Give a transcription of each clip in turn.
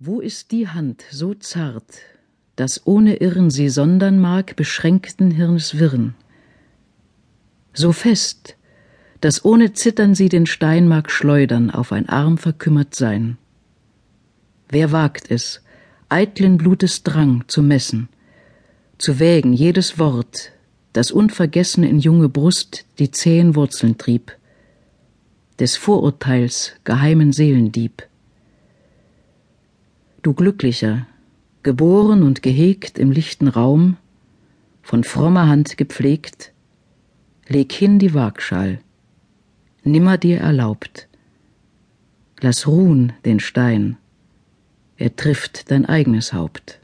Wo ist die Hand so zart, dass ohne Irren sie sondern mag beschränkten Hirns Wirren? So fest, dass ohne Zittern sie den Stein mag schleudern auf ein arm verkümmert Sein. Wer wagt es, eitlen Blutes Drang zu messen, zu wägen jedes Wort, das unvergessen in junge Brust die zähen Wurzeln trieb, des Vorurteils geheimen Seelendieb. Du Glücklicher, geboren und gehegt im lichten Raum, von frommer Hand gepflegt, leg hin die Waagschal, nimmer dir erlaubt. Lass ruhen den Stein, er trifft dein eigenes Haupt.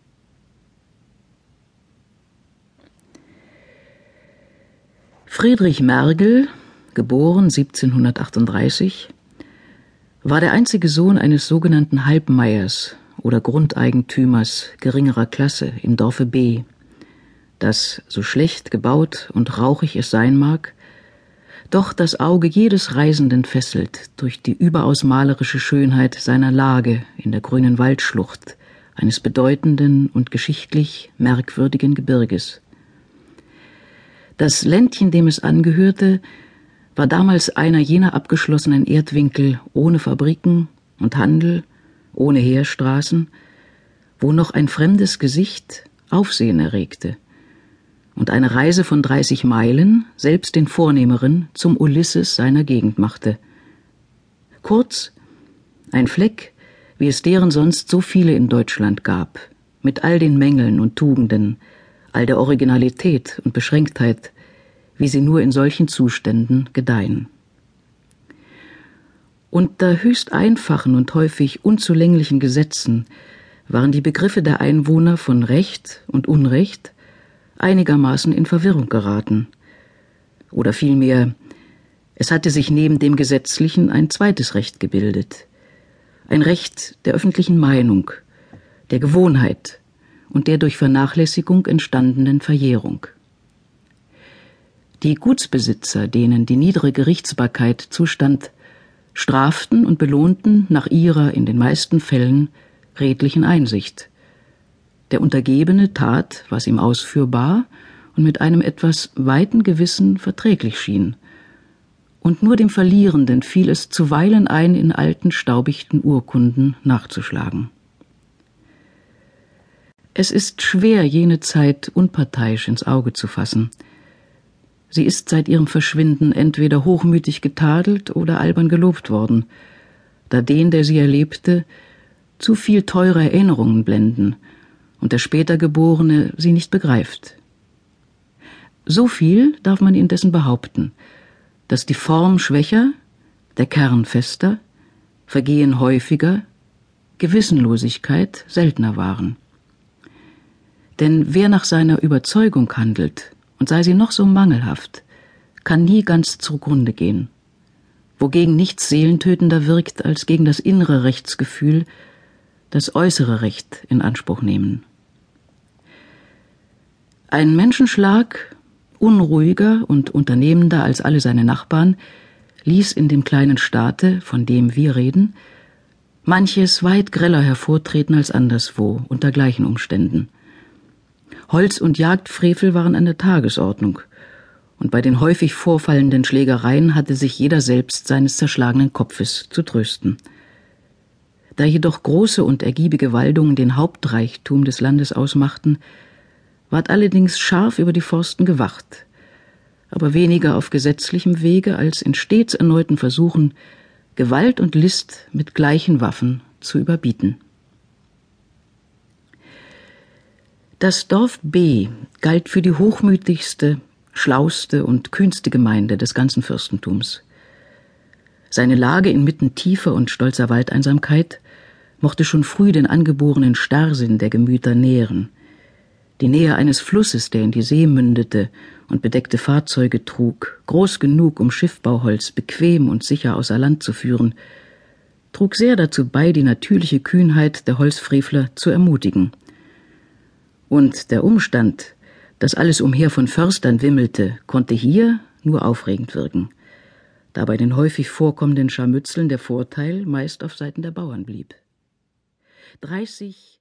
Friedrich Mergel, geboren 1738, war der einzige Sohn eines sogenannten Halbmeiers oder Grundeigentümers geringerer Klasse im Dorfe B, das, so schlecht gebaut und rauchig es sein mag, doch das Auge jedes Reisenden fesselt durch die überaus malerische Schönheit seiner Lage in der grünen Waldschlucht eines bedeutenden und geschichtlich merkwürdigen Gebirges. Das Ländchen, dem es angehörte, war damals einer jener abgeschlossenen Erdwinkel ohne Fabriken und Handel, ohne Heerstraßen, wo noch ein fremdes Gesicht Aufsehen erregte und eine Reise von dreißig Meilen selbst den Vornehmeren zum Ulysses seiner Gegend machte. Kurz, ein Fleck, wie es deren sonst so viele in Deutschland gab, mit all den Mängeln und Tugenden, all der Originalität und Beschränktheit, wie sie nur in solchen Zuständen gedeihen. Unter höchst einfachen und häufig unzulänglichen Gesetzen waren die Begriffe der Einwohner von Recht und Unrecht einigermaßen in Verwirrung geraten. Oder vielmehr, es hatte sich neben dem gesetzlichen ein zweites Recht gebildet, ein Recht der öffentlichen Meinung, der Gewohnheit, und der durch Vernachlässigung entstandenen Verjährung. Die Gutsbesitzer, denen die niedere Gerichtsbarkeit zustand, straften und belohnten nach ihrer in den meisten Fällen redlichen Einsicht. Der Untergebene tat, was ihm ausführbar und mit einem etwas weiten Gewissen verträglich schien. Und nur dem Verlierenden fiel es zuweilen ein, in alten, staubichten Urkunden nachzuschlagen. Es ist schwer, jene Zeit unparteiisch ins Auge zu fassen. Sie ist seit ihrem Verschwinden entweder hochmütig getadelt oder albern gelobt worden, da den, der sie erlebte, zu viel teure Erinnerungen blenden und der später Geborene sie nicht begreift. So viel darf man indessen behaupten, dass die Form schwächer, der Kern fester, Vergehen häufiger, Gewissenlosigkeit seltener waren. Denn wer nach seiner Überzeugung handelt, und sei sie noch so mangelhaft, kann nie ganz zugrunde gehen, wogegen nichts seelentötender wirkt, als gegen das innere Rechtsgefühl das äußere Recht in Anspruch nehmen. Ein Menschenschlag, unruhiger und unternehmender als alle seine Nachbarn, ließ in dem kleinen Staate, von dem wir reden, manches weit greller hervortreten als anderswo unter gleichen Umständen. Holz- und Jagdfrevel waren an der Tagesordnung, und bei den häufig vorfallenden Schlägereien hatte sich jeder selbst seines zerschlagenen Kopfes zu trösten. Da jedoch große und ergiebige Waldungen den Hauptreichtum des Landes ausmachten, ward allerdings scharf über die Forsten gewacht, aber weniger auf gesetzlichem Wege als in stets erneuten Versuchen, Gewalt und List mit gleichen Waffen zu überbieten. Das Dorf B galt für die hochmütigste, schlauste und kühnste Gemeinde des ganzen Fürstentums. Seine Lage inmitten tiefer und stolzer Waldeinsamkeit mochte schon früh den angeborenen Starrsinn der Gemüter nähren. Die Nähe eines Flusses, der in die See mündete und bedeckte Fahrzeuge trug, groß genug, um Schiffbauholz bequem und sicher außer Land zu führen, trug sehr dazu bei, die natürliche Kühnheit der Holzfrevler zu ermutigen – und der Umstand, dass alles umher von Förstern wimmelte, konnte hier nur aufregend wirken, da bei den häufig vorkommenden Scharmützeln der Vorteil meist auf Seiten der Bauern blieb. 30